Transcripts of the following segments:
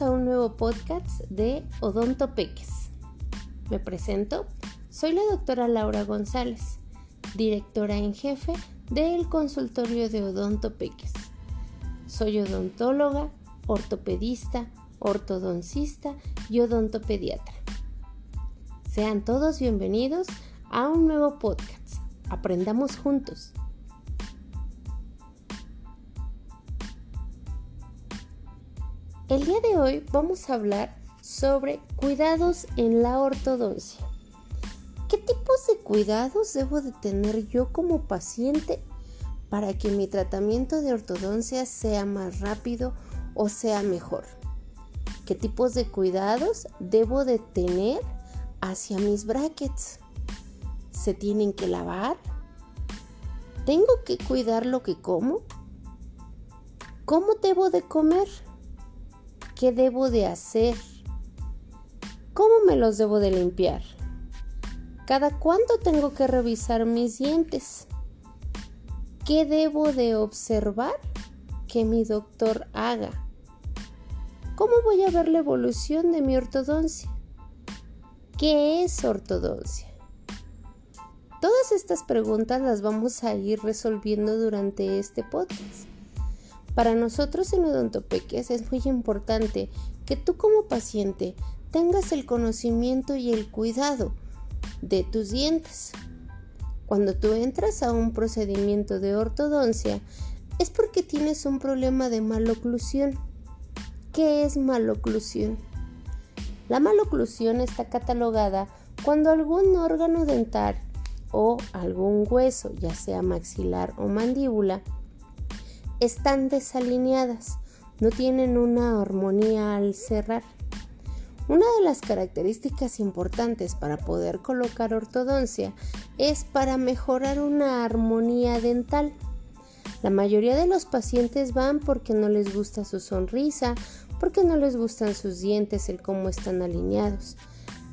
A un nuevo podcast de Odonto Peques. Me presento, soy la doctora Laura González, directora en jefe del consultorio de Odonto Peques. Soy odontóloga, ortopedista, ortodoncista y odontopediatra. Sean todos bienvenidos a un nuevo podcast. Aprendamos juntos. Hoy vamos a hablar sobre cuidados en la ortodoncia. ¿Qué tipos de cuidados debo de tener yo como paciente para que mi tratamiento de ortodoncia sea más rápido o sea mejor? ¿Qué tipos de cuidados debo de tener hacia mis brackets? ¿Se tienen que lavar? ¿Tengo que cuidar lo que como? ¿Cómo debo de comer? ¿Qué debo de hacer? ¿Cómo me los debo de limpiar? ¿Cada cuánto tengo que revisar mis dientes? ¿Qué debo de observar que mi doctor haga? ¿Cómo voy a ver la evolución de mi ortodoncia? ¿Qué es ortodoncia? Todas estas preguntas las vamos a ir resolviendo durante este podcast. Para nosotros en Odontopeques es muy importante que tú como paciente tengas el conocimiento y el cuidado de tus dientes. Cuando tú entras a un procedimiento de ortodoncia es porque tienes un problema de maloclusión. ¿Qué es maloclusión? La maloclusión está catalogada cuando algún órgano dental o algún hueso, ya sea maxilar o mandíbula, están desalineadas, no tienen una armonía al cerrar. Una de las características importantes para poder colocar ortodoncia es para mejorar una armonía dental. La mayoría de los pacientes van porque no les gusta su sonrisa, porque no les gustan sus dientes, el cómo están alineados.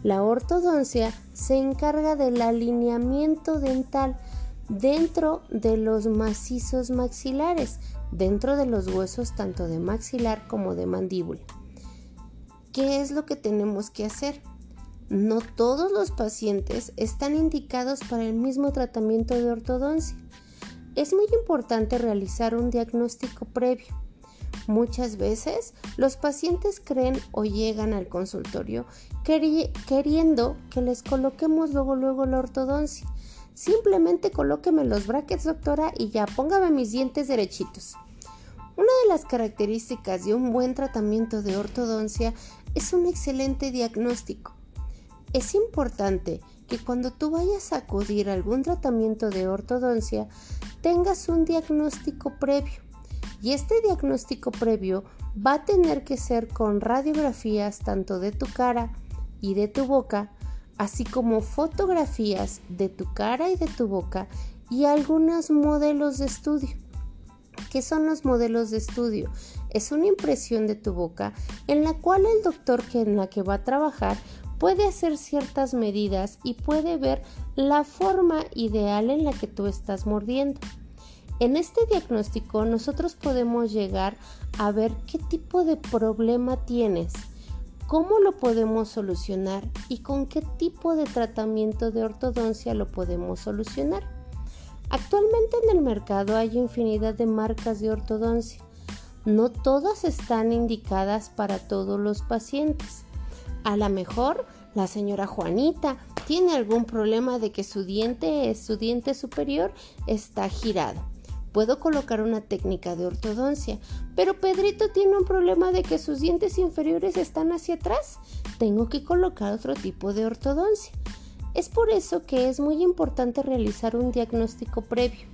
La ortodoncia se encarga del alineamiento dental dentro de los macizos maxilares, dentro de los huesos tanto de maxilar como de mandíbula. ¿Qué es lo que tenemos que hacer? No todos los pacientes están indicados para el mismo tratamiento de ortodoncia. Es muy importante realizar un diagnóstico previo. Muchas veces los pacientes creen o llegan al consultorio queriendo que les coloquemos luego luego la ortodoncia Simplemente colóqueme los brackets, doctora, y ya póngame mis dientes derechitos. Una de las características de un buen tratamiento de ortodoncia es un excelente diagnóstico. Es importante que cuando tú vayas a acudir a algún tratamiento de ortodoncia tengas un diagnóstico previo. Y este diagnóstico previo va a tener que ser con radiografías tanto de tu cara y de tu boca así como fotografías de tu cara y de tu boca y algunos modelos de estudio. ¿Qué son los modelos de estudio? Es una impresión de tu boca en la cual el doctor que en la que va a trabajar puede hacer ciertas medidas y puede ver la forma ideal en la que tú estás mordiendo. En este diagnóstico nosotros podemos llegar a ver qué tipo de problema tienes cómo lo podemos solucionar y con qué tipo de tratamiento de ortodoncia lo podemos solucionar. Actualmente en el mercado hay infinidad de marcas de ortodoncia. No todas están indicadas para todos los pacientes. A lo mejor la señora Juanita tiene algún problema de que su diente, su diente superior está girado Puedo colocar una técnica de ortodoncia, pero Pedrito tiene un problema de que sus dientes inferiores están hacia atrás. Tengo que colocar otro tipo de ortodoncia. Es por eso que es muy importante realizar un diagnóstico previo.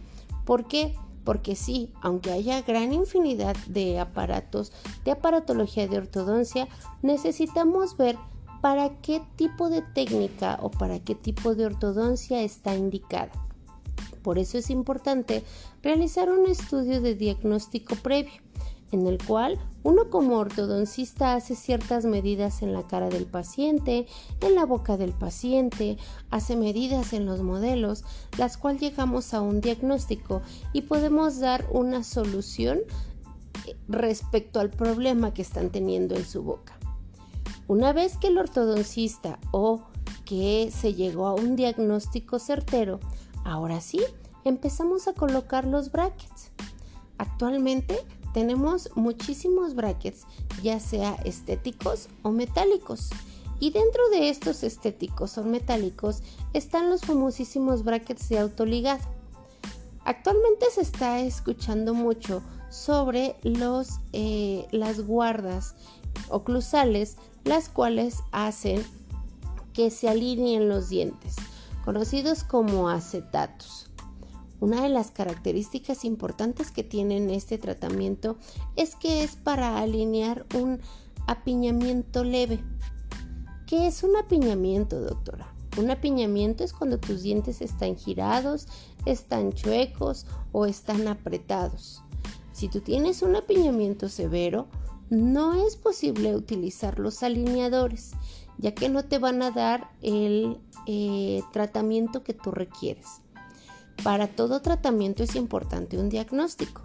¿Por qué? Porque sí, aunque haya gran infinidad de aparatos de aparatología de ortodoncia, necesitamos ver para qué tipo de técnica o para qué tipo de ortodoncia está indicada. Por eso es importante realizar un estudio de diagnóstico previo, en el cual uno como ortodoncista hace ciertas medidas en la cara del paciente, en la boca del paciente, hace medidas en los modelos, las cuales llegamos a un diagnóstico y podemos dar una solución respecto al problema que están teniendo en su boca. Una vez que el ortodoncista o que se llegó a un diagnóstico certero, ahora sí empezamos a colocar los brackets. Actualmente tenemos muchísimos brackets, ya sea estéticos o metálicos. Y dentro de estos estéticos o metálicos están los famosísimos brackets de autoligado. Actualmente se está escuchando mucho sobre los, eh, las guardas oclusales, las cuales hacen que se alineen los dientes, conocidos como acetatos. Una de las características importantes que tienen este tratamiento es que es para alinear un apiñamiento leve. ¿Qué es un apiñamiento, doctora? Un apiñamiento es cuando tus dientes están girados, están chuecos o están apretados. Si tú tienes un apiñamiento severo, no es posible utilizar los alineadores, ya que no te van a dar el eh, tratamiento que tú requieres. Para todo tratamiento es importante un diagnóstico.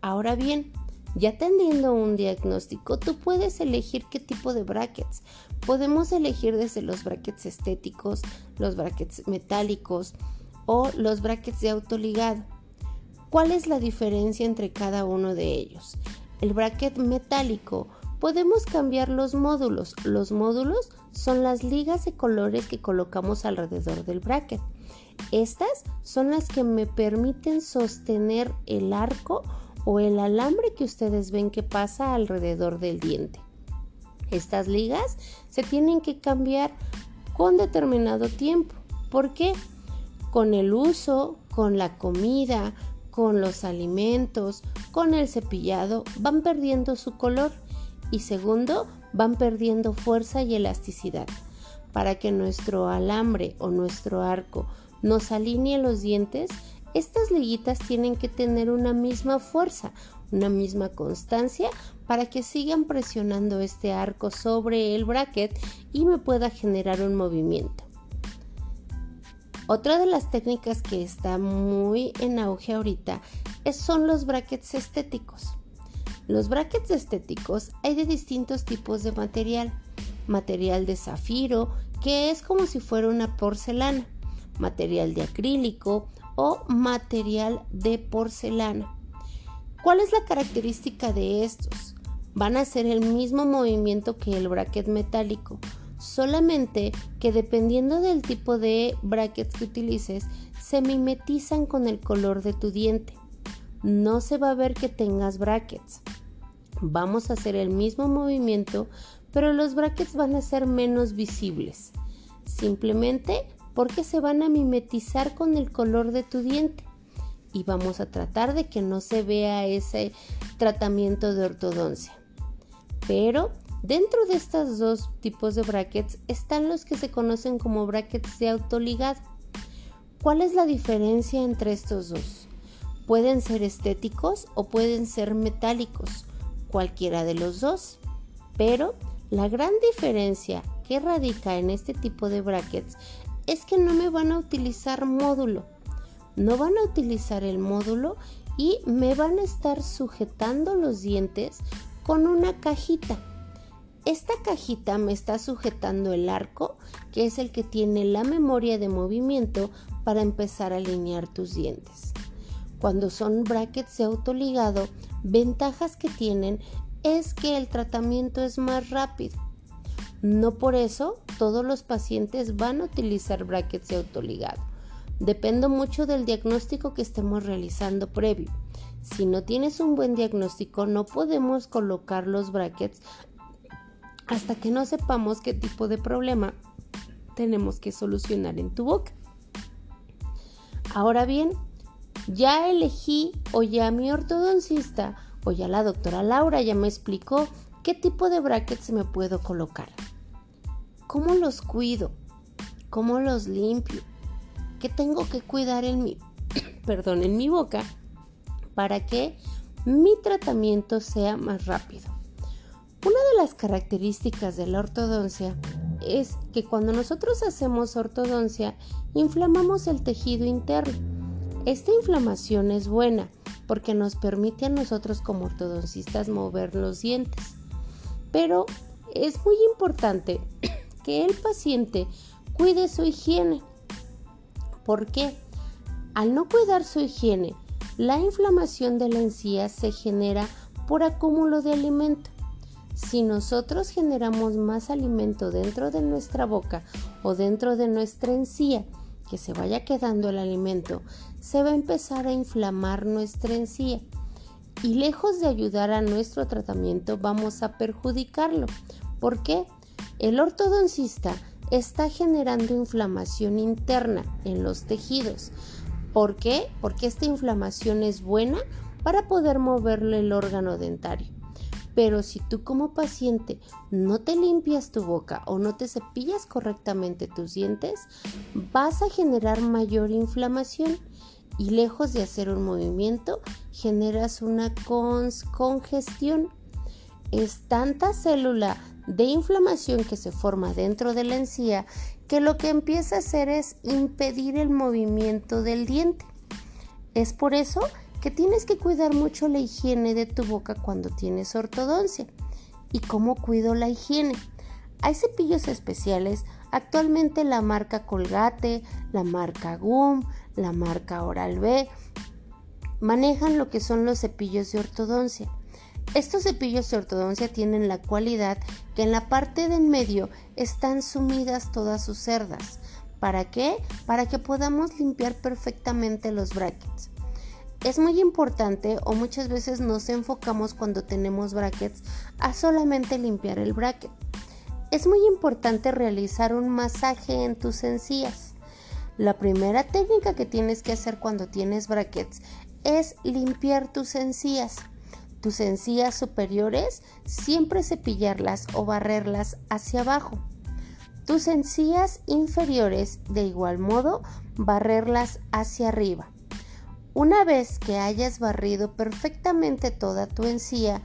Ahora bien, ya teniendo un diagnóstico, tú puedes elegir qué tipo de brackets. Podemos elegir desde los brackets estéticos, los brackets metálicos o los brackets de autoligado. ¿Cuál es la diferencia entre cada uno de ellos? El bracket metálico podemos cambiar los módulos. Los módulos son las ligas de colores que colocamos alrededor del bracket. Estas son las que me permiten sostener el arco o el alambre que ustedes ven que pasa alrededor del diente. Estas ligas se tienen que cambiar con determinado tiempo. ¿Por qué? Con el uso, con la comida, con los alimentos, con el cepillado, van perdiendo su color y segundo, van perdiendo fuerza y elasticidad. Para que nuestro alambre o nuestro arco nos alinee los dientes, estas liguitas tienen que tener una misma fuerza, una misma constancia para que sigan presionando este arco sobre el bracket y me pueda generar un movimiento. Otra de las técnicas que está muy en auge ahorita son los brackets estéticos. Los brackets estéticos hay de distintos tipos de material. Material de zafiro, que es como si fuera una porcelana. Material de acrílico, o material de porcelana. ¿Cuál es la característica de estos? Van a hacer el mismo movimiento que el bracket metálico, solamente que dependiendo del tipo de brackets que utilices, se mimetizan con el color de tu diente. No se va a ver que tengas brackets. Vamos a hacer el mismo movimiento, pero los brackets van a ser menos visibles. Simplemente porque se van a mimetizar con el color de tu diente y vamos a tratar de que no se vea ese tratamiento de ortodoncia. Pero dentro de estos dos tipos de brackets están los que se conocen como brackets de autoligado. ¿Cuál es la diferencia entre estos dos? Pueden ser estéticos o pueden ser metálicos, cualquiera de los dos. Pero la gran diferencia que radica en este tipo de brackets es que no me van a utilizar módulo. No van a utilizar el módulo y me van a estar sujetando los dientes con una cajita. Esta cajita me está sujetando el arco, que es el que tiene la memoria de movimiento para empezar a alinear tus dientes. Cuando son brackets de autoligado, ventajas que tienen es que el tratamiento es más rápido. No por eso todos los pacientes van a utilizar brackets de autoligado. Depende mucho del diagnóstico que estemos realizando previo. Si no tienes un buen diagnóstico, no podemos colocar los brackets hasta que no sepamos qué tipo de problema tenemos que solucionar en tu boca. Ahora bien, ya elegí o ya mi ortodoncista o ya la doctora Laura ya me explicó qué tipo de brackets me puedo colocar. ¿Cómo los cuido? ¿Cómo los limpio? ¿Qué tengo que cuidar en mi, perdón, en mi boca para que mi tratamiento sea más rápido? Una de las características de la ortodoncia es que cuando nosotros hacemos ortodoncia, inflamamos el tejido interno. Esta inflamación es buena, porque nos permite a nosotros como ortodoncistas mover los dientes. Pero es muy importante que el paciente cuide su higiene. ¿Por qué? Al no cuidar su higiene, la inflamación de la encía se genera por acúmulo de alimento. Si nosotros generamos más alimento dentro de nuestra boca o dentro de nuestra encía, que se vaya quedando el alimento, se va a empezar a inflamar nuestra encía. Y lejos de ayudar a nuestro tratamiento, vamos a perjudicarlo. ¿Por qué? El ortodoncista está generando inflamación interna en los tejidos. ¿Por qué? Porque esta inflamación es buena para poder moverle el órgano dentario. Pero si tú como paciente no te limpias tu boca o no te cepillas correctamente tus dientes, vas a generar mayor inflamación y lejos de hacer un movimiento, generas una congestión. Es tanta célula de inflamación que se forma dentro de la encía que lo que empieza a hacer es impedir el movimiento del diente. Es por eso que tienes que cuidar mucho la higiene de tu boca cuando tienes ortodoncia. ¿Y cómo cuido la higiene? Hay cepillos especiales, actualmente la marca Colgate, la marca Gum, la marca Oral B, manejan lo que son los cepillos de ortodoncia. Estos cepillos de ortodoncia tienen la cualidad que en la parte de en medio están sumidas todas sus cerdas. ¿Para qué? Para que podamos limpiar perfectamente los brackets. Es muy importante o muchas veces nos enfocamos cuando tenemos brackets a solamente limpiar el bracket. Es muy importante realizar un masaje en tus encías. La primera técnica que tienes que hacer cuando tienes brackets es limpiar tus encías. Tus encías superiores siempre cepillarlas o barrerlas hacia abajo. Tus encías inferiores de igual modo barrerlas hacia arriba. Una vez que hayas barrido perfectamente toda tu encía,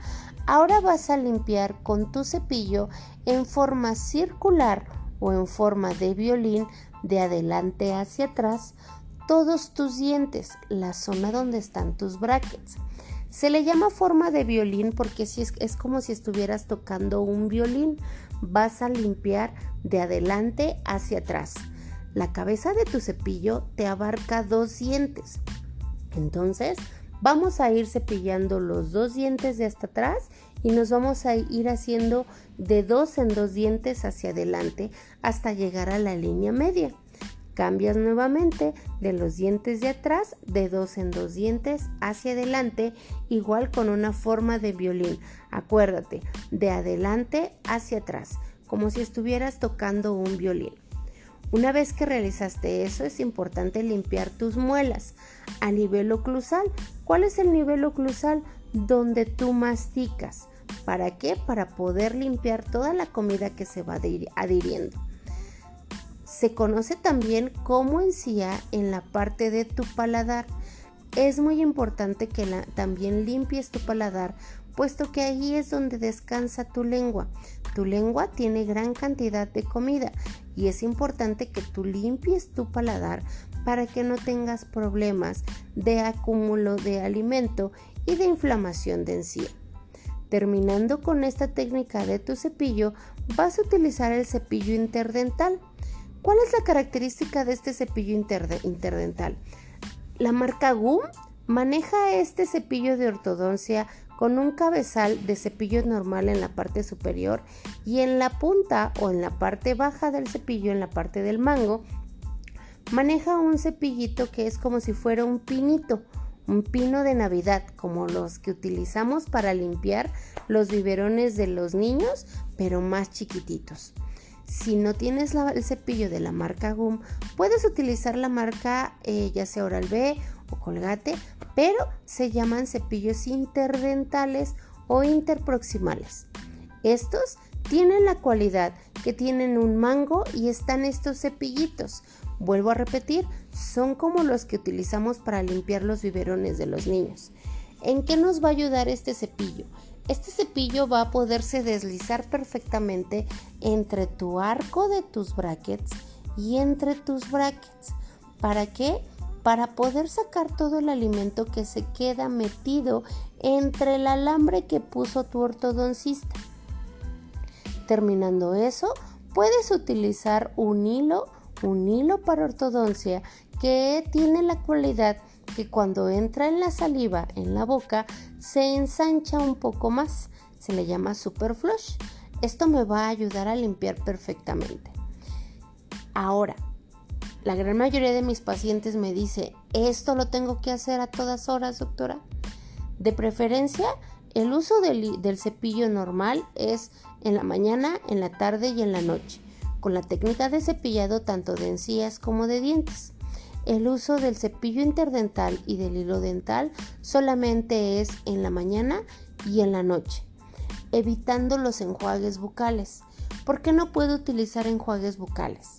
ahora vas a limpiar con tu cepillo en forma circular o en forma de violín de adelante hacia atrás todos tus dientes, la zona donde están tus brackets. Se le llama forma de violín porque es, como si estuvieras tocando un violín. Vas a limpiar de adelante hacia atrás. La cabeza de tu cepillo te abarca dos dientes. Entonces, vamos a ir cepillando los dos dientes de hasta atrás y nos vamos a ir haciendo de dos en dos dientes hacia adelante hasta llegar a la línea media. Cambias nuevamente de los dientes de atrás de dos en dos dientes hacia adelante, igual con una forma de violín. Acuérdate, de adelante hacia atrás, como si estuvieras tocando un violín. Una vez que realizaste eso, es importante limpiar tus muelas a nivel oclusal. ¿Cuál es el nivel oclusal? Donde tú masticas. ¿Para qué? Para poder limpiar toda la comida que se va adhiriendo. Se conoce también como encía en la parte de tu paladar. Es muy importante que también limpies tu paladar, puesto que ahí es donde descansa tu lengua. Tu lengua tiene gran cantidad de comida y es importante que tú limpies tu paladar para que no tengas problemas de acúmulo de alimento y de inflamación de encía. Terminando con esta técnica de tu cepillo, vas a utilizar el cepillo interdental. ¿Cuál es la característica de este cepillo interdental? La marca GUM maneja este cepillo de ortodoncia con un cabezal de cepillo normal en la parte superior y en la punta o en la parte baja del cepillo, en la parte del mango, maneja un cepillito que es como si fuera un pinito, un pino de Navidad, como los que utilizamos para limpiar los biberones de los niños, pero más chiquititos. Si no tienes el cepillo de la marca GUM, puedes utilizar la marca eh, ya sea Oral B Colgate pero se llaman cepillos interdentales o interproximales. Estos tienen la cualidad que tienen un mango y están estos cepillitos. Vuelvo a repetir, son como los que utilizamos para limpiar los biberones de los niños. ¿En qué nos va a ayudar este cepillo? Este cepillo va a poderse deslizar perfectamente entre tu arco de tus brackets y entre tus brackets. ¿Para qué? Para poder sacar todo el alimento que se queda metido entre el alambre que puso tu ortodoncista. Terminando eso, puedes utilizar un hilo, un hilo para ortodoncia que tiene la cualidad que cuando entra en la saliva, en la boca, se ensancha un poco más. Se le llama super flush. Esto me va a ayudar a limpiar perfectamente. Ahora, la gran mayoría de mis pacientes me dice, ¿esto lo tengo que hacer a todas horas, doctora? De preferencia, el uso del, cepillo normal es en la mañana, en la tarde y en la noche, con la técnica de cepillado tanto de encías como de dientes. El uso del cepillo interdental y del hilo dental solamente es en la mañana y en la noche, evitando los enjuagues bucales. ¿Por qué no puedo utilizar enjuagues bucales?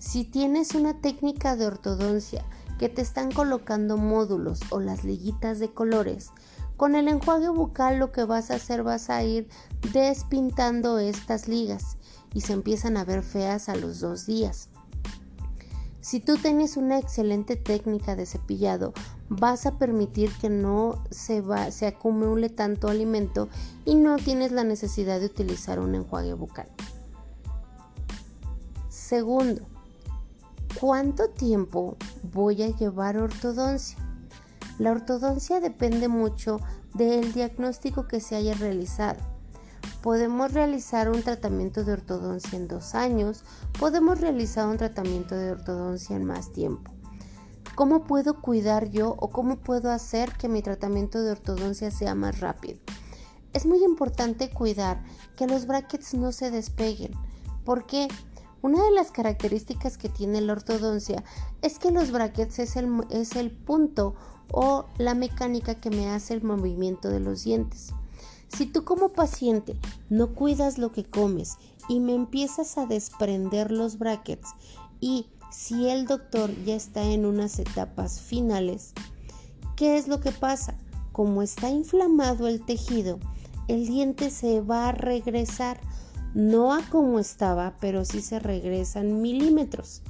Si tienes una técnica de ortodoncia que te están colocando módulos o las liguitas de colores, con el enjuague bucal lo que vas a hacer vas a ir despintando estas ligas y se empiezan a ver feas a los dos días. Si tú tienes una excelente técnica de cepillado, vas a permitir que no se, va, se acumule tanto alimento y no tienes la necesidad de utilizar un enjuague bucal. Segundo, ¿cuánto tiempo voy a llevar ortodoncia? La ortodoncia depende mucho del diagnóstico que se haya realizado. Podemos realizar un tratamiento de ortodoncia en dos años, podemos realizar un tratamiento de ortodoncia en más tiempo. ¿Cómo puedo cuidar yo o cómo puedo hacer que mi tratamiento de ortodoncia sea más rápido? Es muy importante cuidar que los brackets no se despeguen. ¿Por qué? Una de las características que tiene la ortodoncia es que los brackets es el, es el punto o la mecánica que me hace el movimiento de los dientes. Si tú como paciente no cuidas lo que comes y me empiezas a desprender los brackets y si el doctor ya está en unas etapas finales, ¿qué es lo que pasa? Como está inflamado el tejido, el diente se va a regresar, no a como estaba, pero sí se regresan milímetros.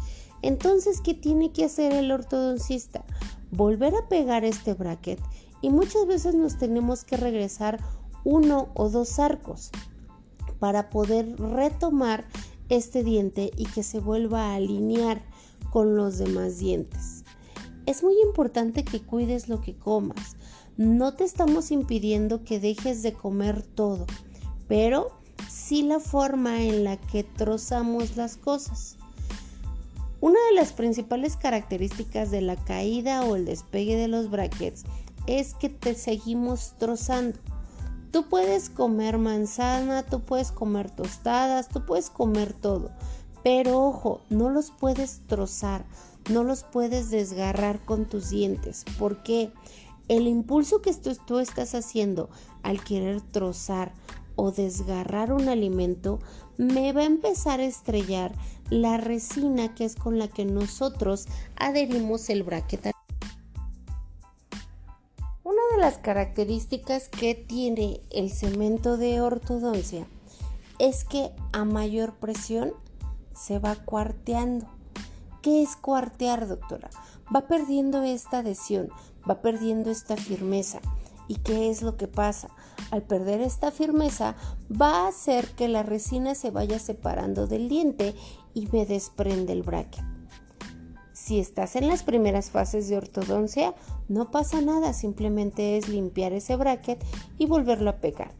Entonces, ¿qué tiene que hacer el ortodoncista? Volver a pegar este bracket y muchas veces nos tenemos que regresar uno o dos arcos para poder retomar este diente y que se vuelva a alinear con los demás dientes. Es muy importante que cuides lo que comas. No te estamos impidiendo que dejes de comer todo, pero sí la forma en la que trozamos las cosas. Una de las principales características de la caída o el despegue de los brackets es que te seguimos trozando. Tú puedes comer manzana, tú puedes comer tostadas, tú puedes comer todo. Pero ojo, no los puedes trozar, no los puedes desgarrar con tus dientes. porque El impulso que tú, tú estás haciendo al querer trozar o desgarrar un alimento me va a empezar a estrellar la resina que es con la que nosotros adherimos el bracket las características que tiene el cemento de ortodoncia es que a mayor presión se va cuarteando. ¿Qué es cuartear, doctora? Va perdiendo esta adhesión, va perdiendo esta firmeza. ¿Y qué es lo que pasa? Al perder esta firmeza va a hacer que la resina se vaya separando del diente y me desprende el bracket. Si estás en las primeras fases de ortodoncia, no pasa nada, simplemente es limpiar ese bracket y volverlo a pegar.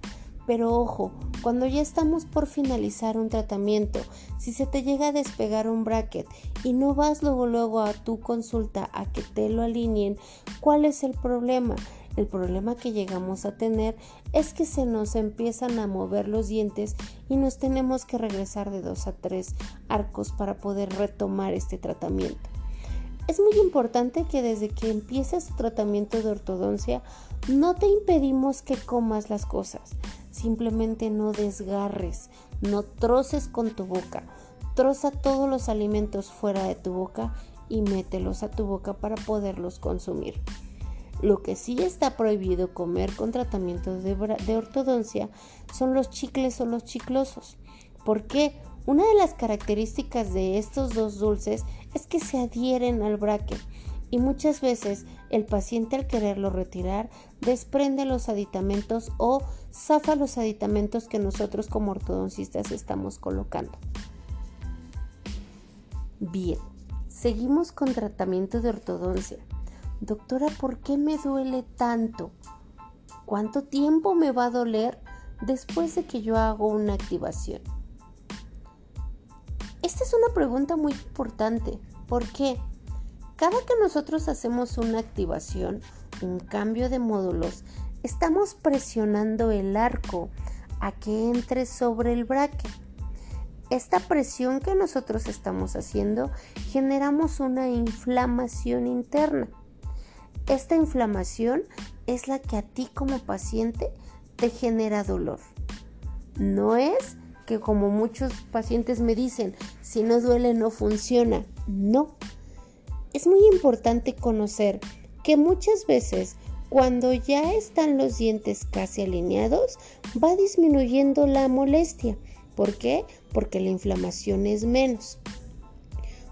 Pero ojo, cuando ya estamos por finalizar un tratamiento, si se te llega a despegar un bracket y no vas luego luego a tu consulta a que te lo alineen, ¿cuál es el problema? El problema que llegamos a tener es que se nos empiezan a mover los dientes y nos tenemos que regresar de dos a tres arcos para poder retomar este tratamiento. Es muy importante que desde que empieces tu tratamiento de ortodoncia no te impedimos que comas las cosas. Simplemente no desgarres, no troces con tu boca. Troza todos los alimentos fuera de tu boca y mételos a tu boca para poderlos consumir. Lo que sí está prohibido comer con tratamiento de, ortodoncia son los chicles o los chiclosos. ¿Por qué? Una de las características de estos dos dulces es que se adhieren al bracket y muchas veces el paciente al quererlo retirar desprende los aditamentos o zafa los aditamentos que nosotros como ortodoncistas estamos colocando. Bien, seguimos con tratamiento de ortodoncia. Doctora, ¿por qué me duele tanto? ¿Cuánto tiempo me va a doler después de que yo hago una activación? Esta es una pregunta muy importante. ¿Por qué? Cada que nosotros hacemos una activación, un cambio de módulos, estamos presionando el arco a que entre sobre el braque. Esta presión que nosotros estamos haciendo generamos una inflamación interna. Esta inflamación es la que a ti como paciente te genera dolor. No es que como muchos pacientes me dicen, si no duele no funciona. No, es muy importante conocer que muchas veces cuando ya están los dientes casi alineados va disminuyendo la molestia. ¿Por qué? Porque la inflamación es menos.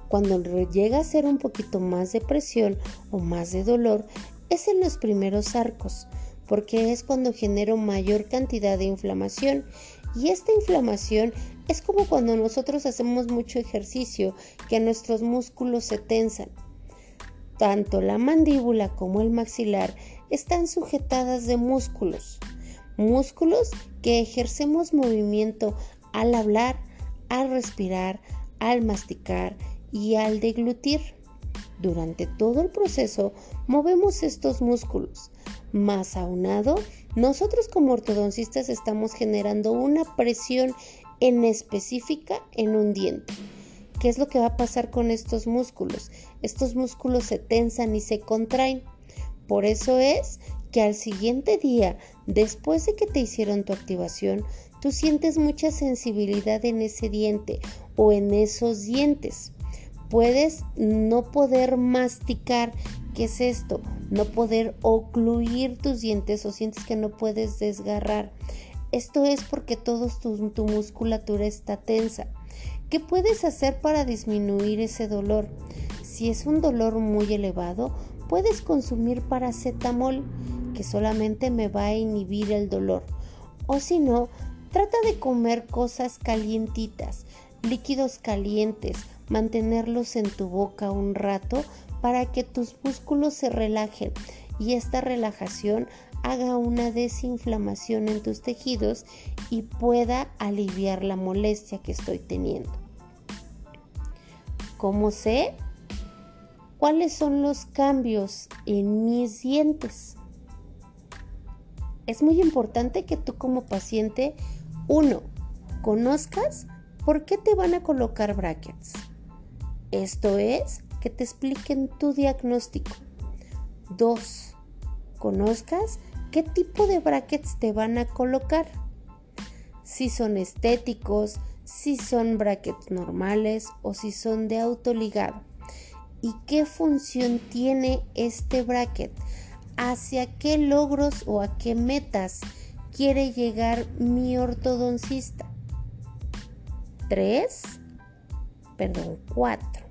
Cuando llega a ser un poquito más de presión o más de dolor es en los primeros arcos, porque es cuando genero mayor cantidad de inflamación. Y esta inflamación es como cuando nosotros hacemos mucho ejercicio que nuestros músculos se tensan. Tanto la mandíbula como el maxilar están sujetadas de músculos, músculos que ejercemos movimiento al hablar, al respirar, al masticar y al deglutir. Durante todo el proceso movemos estos músculos. Más aunado, nosotros como ortodoncistas estamos generando una presión en específica en un diente. ¿Qué es lo que va a pasar con estos músculos? Estos músculos se tensan y se contraen. Por eso es que al siguiente día, después de que te hicieron tu activación, tú sientes mucha sensibilidad en ese diente o en esos dientes. Puedes no poder masticar. ¿Qué es esto? No poder ocluir tus dientes o sientes que no puedes desgarrar. Esto es porque toda tu, tu musculatura está tensa. ¿Qué puedes hacer para disminuir ese dolor? Si es un dolor muy elevado, puedes consumir paracetamol, que solamente me va a inhibir el dolor. O si no, trata de comer cosas calientitas, líquidos calientes, mantenerlos en tu boca un rato para que tus músculos se relajen y esta relajación haga una desinflamación en tus tejidos y pueda aliviar la molestia que estoy teniendo. ¿Cómo sé cuáles son los cambios en mis dientes? Es muy importante que tú como paciente, uno, conozcas por qué te van a colocar brackets. Esto es, que te expliquen tu diagnóstico. Dos, conozcas qué tipo de brackets te van a colocar. Si son estéticos, si son brackets normales o si son de autoligado. ¿Y qué función tiene este bracket? ¿Hacia qué logros o a qué metas quiere llegar mi ortodoncista? Tres, perdón, cuatro.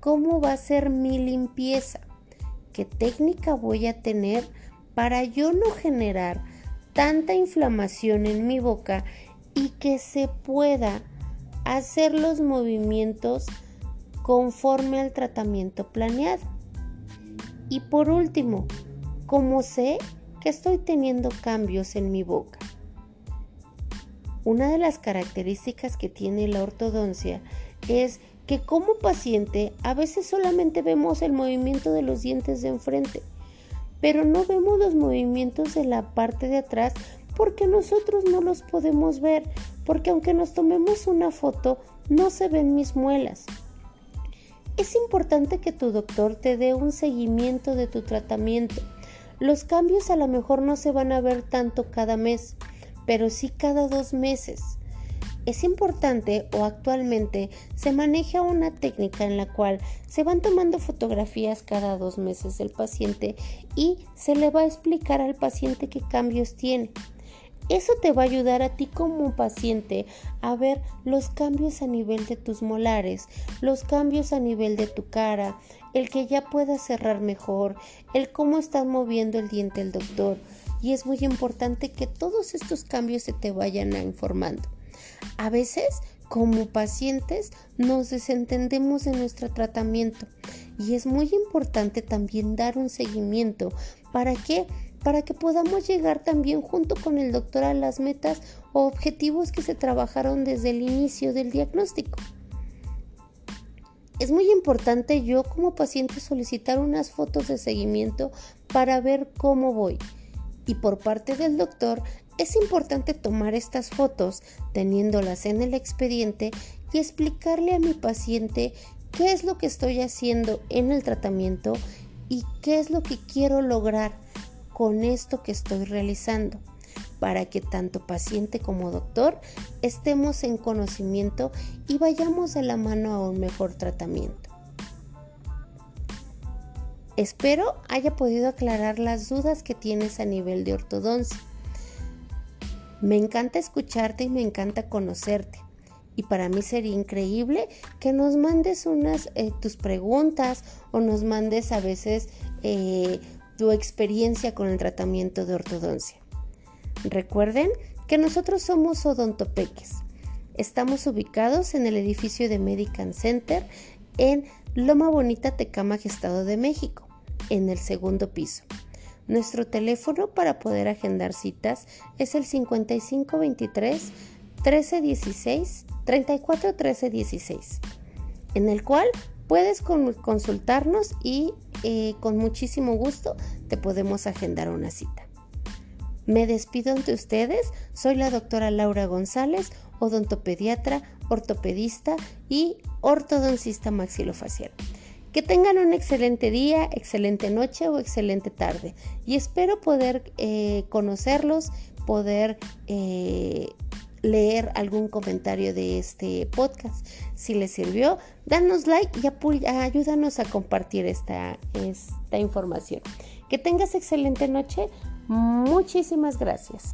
¿Cómo va a ser mi limpieza? ¿Qué técnica voy a tener para yo no generar tanta inflamación en mi boca y que se pueda hacer los movimientos conforme al tratamiento planeado? Y por último, ¿cómo sé que estoy teniendo cambios en mi boca? Una de las características que tiene la ortodoncia es que como paciente a veces solamente vemos el movimiento de los dientes de enfrente, pero no vemos los movimientos de la parte de atrás porque nosotros no los podemos ver, porque aunque nos tomemos una foto, no se ven mis muelas. Es importante que tu doctor te dé un seguimiento de tu tratamiento. Los cambios a lo mejor no se van a ver tanto cada mes, pero sí cada dos meses. Es importante o actualmente se maneja una técnica en la cual se van tomando fotografías cada dos meses del paciente y se le va a explicar al paciente qué cambios tiene. Eso te va a ayudar a ti como paciente a ver los cambios a nivel de tus molares, los cambios a nivel de tu cara, el que ya puedas cerrar mejor, el cómo estás moviendo el diente el doctor. Y es muy importante que todos estos cambios se te vayan informando. A veces, como pacientes, nos desentendemos de nuestro tratamiento y es muy importante también dar un seguimiento. ¿Para qué? para que podamos llegar también junto con el doctor a las metas o objetivos que se trabajaron desde el inicio del diagnóstico. Es muy importante yo como paciente solicitar unas fotos de seguimiento para ver cómo voy. Y por parte del doctor es importante tomar estas fotos teniéndolas en el expediente y explicarle a mi paciente qué es lo que estoy haciendo en el tratamiento y qué es lo que quiero lograr con esto que estoy realizando para que tanto paciente como doctor estemos en conocimiento y vayamos de la mano a un mejor tratamiento. Espero haya podido aclarar las dudas que tienes a nivel de ortodoncia. Me encanta escucharte y me encanta conocerte. Y para mí sería increíble que nos mandes unas eh, tus preguntas o nos mandes a veces eh, tu experiencia con el tratamiento de ortodoncia. Recuerden que nosotros somos Odontopeques. Estamos ubicados en el edificio de Medical Center en Loma Bonita, Tecama, Estado de México, en el segundo piso. Nuestro teléfono para poder agendar citas es el 5523 1316 34 1316, en el cual puedes consultarnos y eh, con muchísimo gusto te podemos agendar una cita. Me despido ante ustedes, soy la doctora Laura González, odontopediatra, ortopedista y ortodoncista maxilofacial. Que tengan un excelente día, excelente noche o excelente tarde y espero poder eh, conocerlos, poder eh, leer algún comentario de este podcast. Si les sirvió, danos like y ayúdanos a compartir esta, esta información. Que tengas excelente noche. Muchísimas gracias.